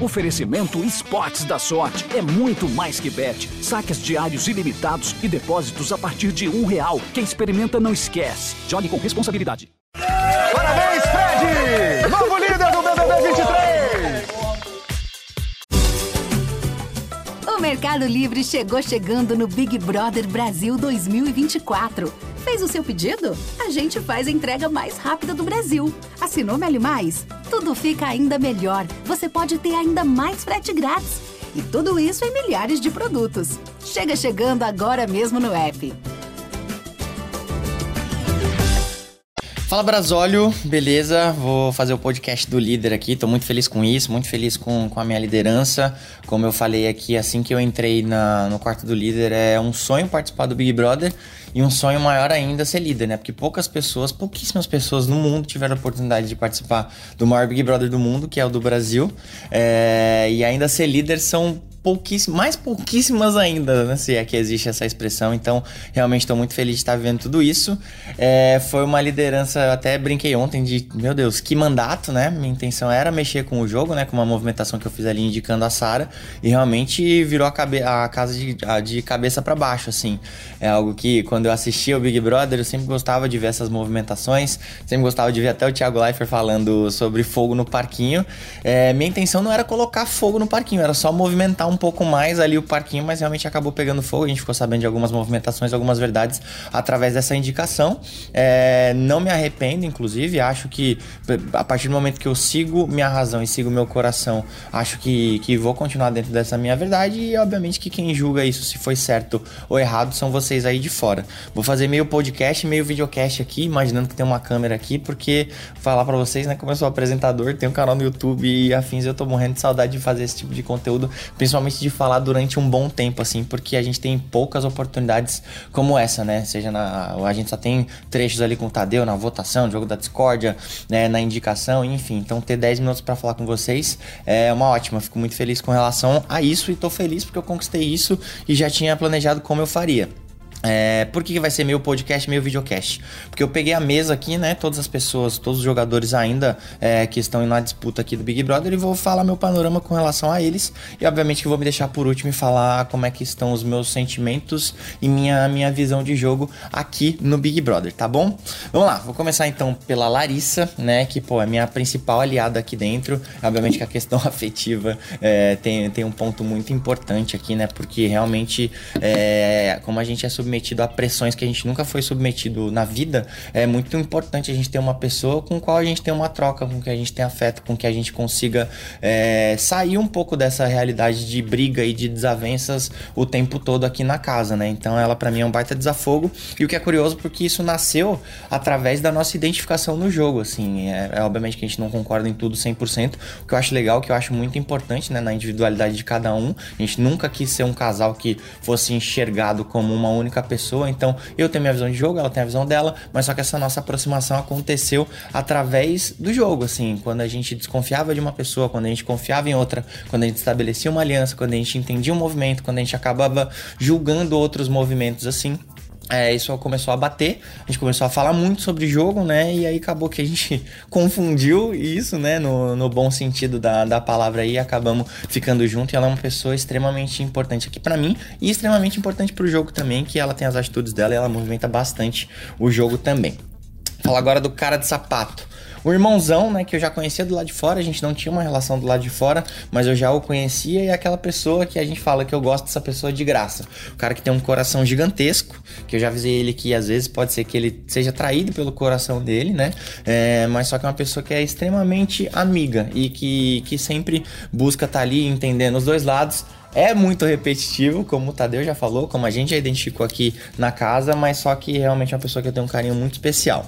Oferecimento Esportes da Sorte. É muito mais que bet. Saques diários ilimitados e depósitos a partir de um real. Quem experimenta não esquece. Jogue com responsabilidade. Parabéns, Fred! Novo líder do BBB 23! O Mercado Livre chegou chegando no Big Brother Brasil 2024. Fez o seu pedido? A gente faz a entrega mais rápida do Brasil. Assinou Meli Mais? Tudo fica ainda melhor. Você pode ter ainda mais frete grátis. E tudo isso em milhares de produtos. Chega chegando agora mesmo no app. Fala Brasólio, beleza? Vou fazer o podcast do líder aqui, tô muito feliz com isso, muito feliz com, com a minha liderança. Como eu falei aqui, assim que eu entrei na, no quarto do líder, é um sonho participar do Big Brother e um sonho maior ainda ser líder, né? Porque poucas pessoas, pouquíssimas pessoas no mundo tiveram a oportunidade de participar do maior Big Brother do mundo, que é o do Brasil. É, e ainda ser líder são pouquíssimas, mais pouquíssimas ainda, né? Se é que existe essa expressão. Então, realmente estou muito feliz de estar vivendo tudo isso. É, foi uma liderança, até brinquei ontem de, meu Deus, que mandato, né? Minha intenção era mexer com o jogo, né? Com uma movimentação que eu fiz ali indicando a Sara. E realmente virou a, cabe a casa de, a, de cabeça para baixo, assim. É algo que, quando eu assistia o Big Brother, eu sempre gostava de ver essas movimentações. Sempre gostava de ver até o Thiago Leifert falando sobre fogo no parquinho. É, minha intenção não era colocar fogo no parquinho, era só movimentar um pouco mais ali o parquinho, mas realmente acabou pegando fogo. A gente ficou sabendo de algumas movimentações, algumas verdades através dessa indicação. É, não me arrependo, inclusive, acho que a partir do momento que eu sigo minha razão e sigo meu coração, acho que, que vou continuar dentro dessa minha verdade. E obviamente que quem julga isso, se foi certo ou errado, são vocês aí de fora. Vou fazer meio podcast, meio videocast aqui, imaginando que tem uma câmera aqui, porque falar para vocês, né, como eu sou apresentador, tenho um canal no YouTube e afins, eu tô morrendo de saudade de fazer esse tipo de conteúdo, principalmente principalmente de falar durante um bom tempo, assim, porque a gente tem poucas oportunidades como essa, né? Seja na. A gente só tem trechos ali com o Tadeu na votação, jogo da discórdia, né? Na indicação, enfim. Então ter 10 minutos para falar com vocês é uma ótima. Fico muito feliz com relação a isso e tô feliz porque eu conquistei isso e já tinha planejado como eu faria. É, por que, vai ser meio podcast, meio videocast? Porque eu peguei a mesa aqui, né? Todas as pessoas, todos os jogadores ainda é, que estão na disputa aqui do Big Brother e vou falar meu panorama com relação a eles. E obviamente que vou me deixar por último e falar como é que estão os meus sentimentos e minha, minha visão de jogo aqui no Big Brother, tá bom? Vamos lá, vou começar então pela Larissa, né? Que, pô, é minha principal aliada aqui dentro. Obviamente que a questão afetiva é, tem, tem um ponto muito importante aqui, né? Porque realmente, é, como a gente é submetido a pressões que a gente nunca foi submetido na vida, é muito importante a gente ter uma pessoa com qual a gente tem uma troca, com que a gente tem afeto, com que a gente consiga é, sair um pouco dessa realidade de briga e de desavenças o tempo todo aqui na casa, né? Então ela para mim é um baita desafogo. E o que é curioso porque isso nasceu através da nossa identificação no jogo, assim, é, é obviamente que a gente não concorda em tudo 100%, o que eu acho legal, o que eu acho muito importante, né, na individualidade de cada um, a gente nunca quis ser um casal que fosse enxergado como uma única única pessoa. Então eu tenho minha visão de jogo, ela tem a visão dela, mas só que essa nossa aproximação aconteceu através do jogo, assim, quando a gente desconfiava de uma pessoa, quando a gente confiava em outra, quando a gente estabelecia uma aliança, quando a gente entendia um movimento, quando a gente acabava julgando outros movimentos assim é, isso começou a bater, a gente começou a falar muito sobre jogo, né? E aí acabou que a gente confundiu isso, né? No, no bom sentido da, da palavra aí, acabamos ficando junto. E ela é uma pessoa extremamente importante aqui para mim e extremamente importante pro jogo também, que ela tem as atitudes dela e ela movimenta bastante o jogo também. Fala agora do cara de sapato. O irmãozão, né, que eu já conhecia do lado de fora, a gente não tinha uma relação do lado de fora, mas eu já o conhecia e é aquela pessoa que a gente fala que eu gosto dessa pessoa de graça. O cara que tem um coração gigantesco, que eu já avisei ele que às vezes pode ser que ele seja traído pelo coração dele, né? É, mas só que é uma pessoa que é extremamente amiga e que, que sempre busca estar tá ali entendendo os dois lados. É muito repetitivo, como o Tadeu já falou, como a gente já identificou aqui na casa, mas só que realmente é uma pessoa que eu tenho um carinho muito especial.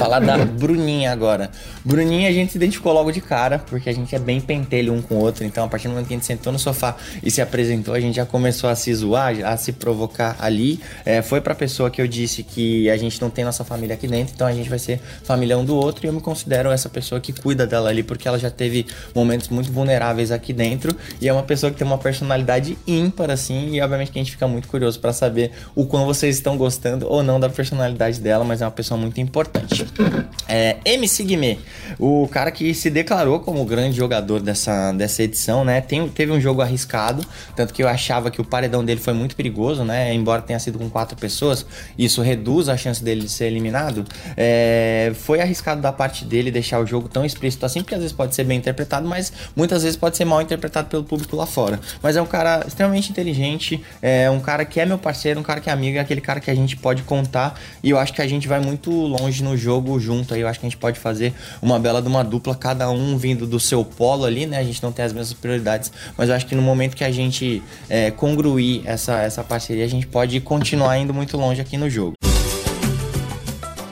Falar da Bruninha agora. Bruninha a gente se identificou logo de cara, porque a gente é bem pentelho um com o outro. Então, a partir do momento que a gente sentou no sofá e se apresentou, a gente já começou a se zoar, a se provocar ali. É, foi pra pessoa que eu disse que a gente não tem nossa família aqui dentro, então a gente vai ser família um do outro. E eu me considero essa pessoa que cuida dela ali, porque ela já teve momentos muito vulneráveis aqui dentro. E é uma pessoa que tem uma personalidade ímpar, assim. E obviamente que a gente fica muito curioso para saber o quão vocês estão gostando ou não da personalidade dela, mas é uma pessoa muito importante. É, MC Guimê, o cara que se declarou como o grande jogador dessa, dessa edição, né? Tem, teve um jogo arriscado, tanto que eu achava que o paredão dele foi muito perigoso, né? Embora tenha sido com quatro pessoas, isso reduz a chance dele de ser eliminado. É, foi arriscado da parte dele deixar o jogo tão explícito assim, porque às vezes pode ser bem interpretado, mas muitas vezes pode ser mal interpretado pelo público lá fora. Mas é um cara extremamente inteligente, é um cara que é meu parceiro, um cara que é amigo, é aquele cara que a gente pode contar e eu acho que a gente vai muito longe no jogo junto aí. Eu acho que a gente pode fazer uma bela de uma dupla, cada um vindo do seu polo ali, né? A gente não tem as mesmas prioridades, mas eu acho que no momento que a gente é, congruir essa, essa parceria, a gente pode continuar indo muito longe aqui no jogo.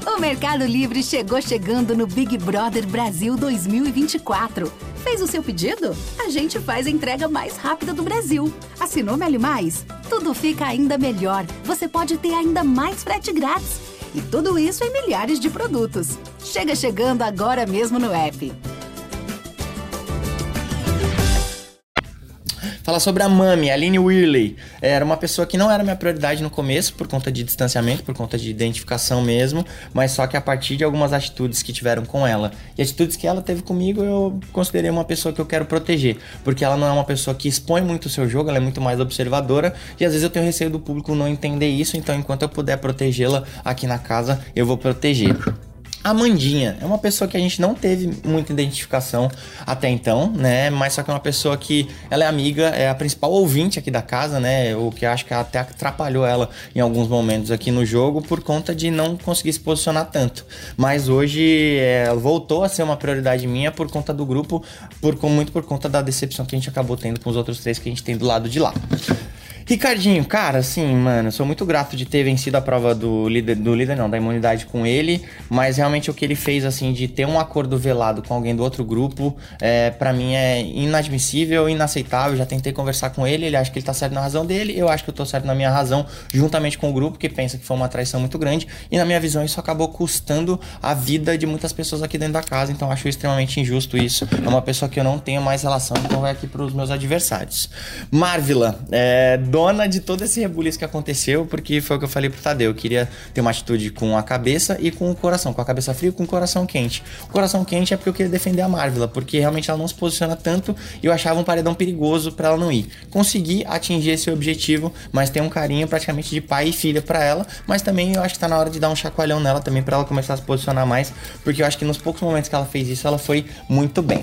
O Mercado Livre chegou chegando no Big Brother Brasil 2024. Fez o seu pedido? A gente faz a entrega mais rápida do Brasil. Assinou Meli Mais? Tudo fica ainda melhor. Você pode ter ainda mais frete grátis. E tudo isso em milhares de produtos. Chega chegando agora mesmo no app. Falar sobre a Mami, Aline Whirley. Era uma pessoa que não era minha prioridade no começo, por conta de distanciamento, por conta de identificação mesmo, mas só que a partir de algumas atitudes que tiveram com ela e atitudes que ela teve comigo, eu considerei uma pessoa que eu quero proteger, porque ela não é uma pessoa que expõe muito o seu jogo, ela é muito mais observadora e às vezes eu tenho receio do público não entender isso, então enquanto eu puder protegê-la aqui na casa, eu vou proteger. Amandinha é uma pessoa que a gente não teve muita identificação até então, né? Mas só que é uma pessoa que ela é amiga, é a principal ouvinte aqui da casa, né? O que acho que até atrapalhou ela em alguns momentos aqui no jogo por conta de não conseguir se posicionar tanto. Mas hoje é, voltou a ser uma prioridade minha por conta do grupo, por muito por conta da decepção que a gente acabou tendo com os outros três que a gente tem do lado de lá. Ricardinho, cara, assim, mano, sou muito grato de ter vencido a prova do líder, do líder não, da imunidade com ele, mas realmente o que ele fez, assim, de ter um acordo velado com alguém do outro grupo, é, para mim é inadmissível, inaceitável. Já tentei conversar com ele, ele acha que ele tá certo na razão dele, eu acho que eu tô certo na minha razão, juntamente com o grupo que pensa que foi uma traição muito grande, e na minha visão isso acabou custando a vida de muitas pessoas aqui dentro da casa, então acho extremamente injusto isso. É uma pessoa que eu não tenho mais relação, então vai aqui pros meus adversários. Marvila, é dona de todo esse rebuliço que aconteceu, porque foi o que eu falei pro Tadeu. Eu queria ter uma atitude com a cabeça e com o coração. Com a cabeça fria e com o coração quente. O coração quente é porque eu queria defender a Marvel, porque realmente ela não se posiciona tanto e eu achava um paredão perigoso para ela não ir. Consegui atingir esse objetivo, mas tem um carinho praticamente de pai e filha para ela, mas também eu acho que tá na hora de dar um chacoalhão nela também para ela começar a se posicionar mais, porque eu acho que nos poucos momentos que ela fez isso, ela foi muito bem.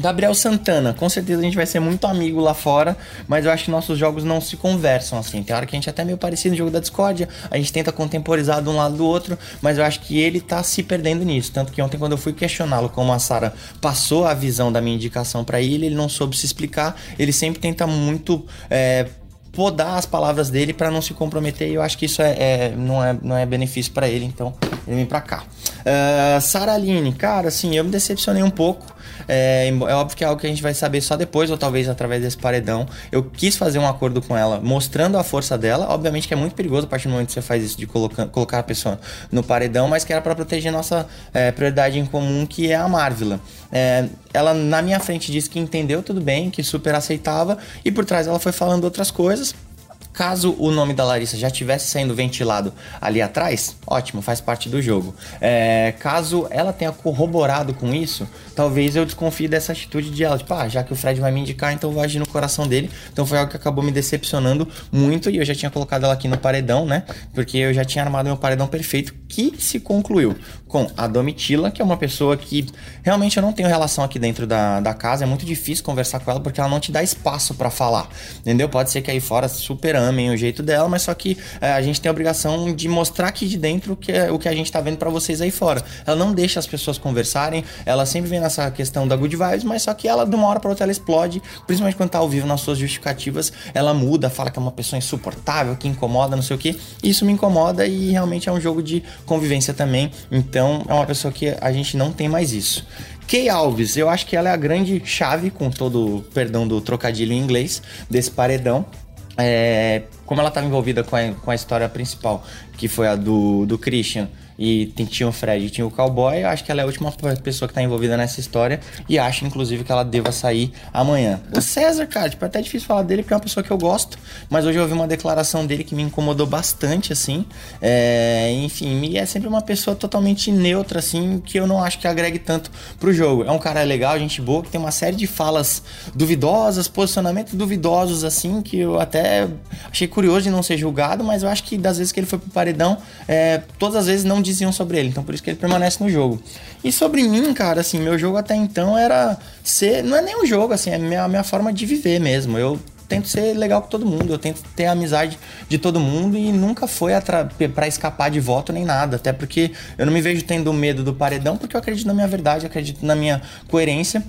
Gabriel Santana, com certeza a gente vai ser muito amigo lá fora, mas eu acho que nossos jogos não se conversam assim. Tem hora que a gente é até meio parecido no jogo da Discordia, a gente tenta contemporizar de um lado do outro, mas eu acho que ele tá se perdendo nisso. Tanto que ontem, quando eu fui questioná-lo como a Sara passou a visão da minha indicação para ele, ele não soube se explicar. Ele sempre tenta muito. É, podar as palavras dele para não se comprometer e eu acho que isso é, é não, é, não é benefício para ele, então ele vem pra cá. Uh, Sara Aline, cara, assim, eu me decepcionei um pouco. É, é, óbvio que é algo que a gente vai saber só depois, ou talvez através desse paredão. Eu quis fazer um acordo com ela, mostrando a força dela. Obviamente que é muito perigoso a partir do momento que você faz isso, de colocar, colocar a pessoa no paredão, mas que era para proteger nossa é, prioridade em comum, que é a Marvila. É, ela na minha frente disse que entendeu tudo bem, que super aceitava, e por trás ela foi falando outras coisas. Caso o nome da Larissa já estivesse sendo ventilado ali atrás, ótimo, faz parte do jogo. É, caso ela tenha corroborado com isso, talvez eu desconfie dessa atitude de ela. Tipo, ah, já que o Fred vai me indicar, então vou agir no coração dele. Então foi algo que acabou me decepcionando muito e eu já tinha colocado ela aqui no paredão, né? Porque eu já tinha armado meu paredão perfeito que se concluiu com a Domitila, que é uma pessoa que realmente eu não tenho relação aqui dentro da, da casa. É muito difícil conversar com ela porque ela não te dá espaço para falar, entendeu? Pode ser que aí fora super amem o jeito dela, mas só que é, a gente tem a obrigação de mostrar aqui de dentro que é, o que a gente tá vendo para vocês aí fora. Ela não deixa as pessoas conversarem, ela sempre vem nessa questão da good vibes, mas só que ela de uma hora para outra ela explode, principalmente quando tá ao vivo nas suas justificativas, ela muda, fala que é uma pessoa insuportável, que incomoda, não sei o que. Isso me incomoda e realmente é um jogo de convivência também. Então é uma pessoa que a gente não tem mais isso. Kay Alves, eu acho que ela é a grande chave, com todo perdão do trocadilho em inglês, desse paredão. É, como ela estava envolvida com a, com a história principal, que foi a do, do Christian, e tinha o Fred e tinha o Cowboy, eu acho que ela é a última pessoa que tá envolvida nessa história e acho, inclusive, que ela deva sair amanhã. O César, cara, tipo, é até difícil falar dele porque é uma pessoa que eu gosto, mas hoje eu ouvi uma declaração dele que me incomodou bastante, assim. É, enfim, e é sempre uma pessoa totalmente neutra, assim, que eu não acho que agregue tanto pro jogo. É um cara legal, gente boa, que tem uma série de falas duvidosas, posicionamentos duvidosos, assim, que eu até achei curioso de não ser julgado, mas eu acho que das vezes que ele foi pro paredão, é, todas as vezes não diziam sobre ele, então por isso que ele permanece no jogo. E sobre mim, cara, assim, meu jogo até então era ser. Não é nem um jogo, assim, é a minha, minha forma de viver mesmo. Eu tento ser legal com todo mundo, eu tento ter a amizade de todo mundo e nunca foi para escapar de voto nem nada, até porque eu não me vejo tendo medo do paredão, porque eu acredito na minha verdade, acredito na minha coerência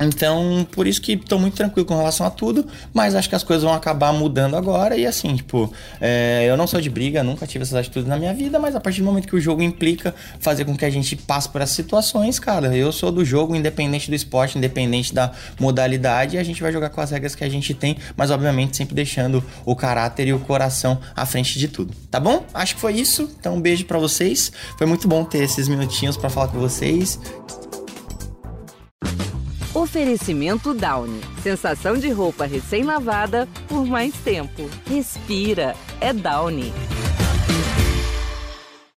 então, por isso que tô muito tranquilo com relação a tudo, mas acho que as coisas vão acabar mudando agora. E assim, tipo, é, eu não sou de briga, nunca tive essas atitudes na minha vida, mas a partir do momento que o jogo implica fazer com que a gente passe por essas situações, cara, eu sou do jogo, independente do esporte, independente da modalidade, a gente vai jogar com as regras que a gente tem, mas obviamente sempre deixando o caráter e o coração à frente de tudo. Tá bom? Acho que foi isso. Então, um beijo para vocês. Foi muito bom ter esses minutinhos para falar com vocês. Oferecimento Downy. Sensação de roupa recém-lavada por mais tempo. Respira. É Downy.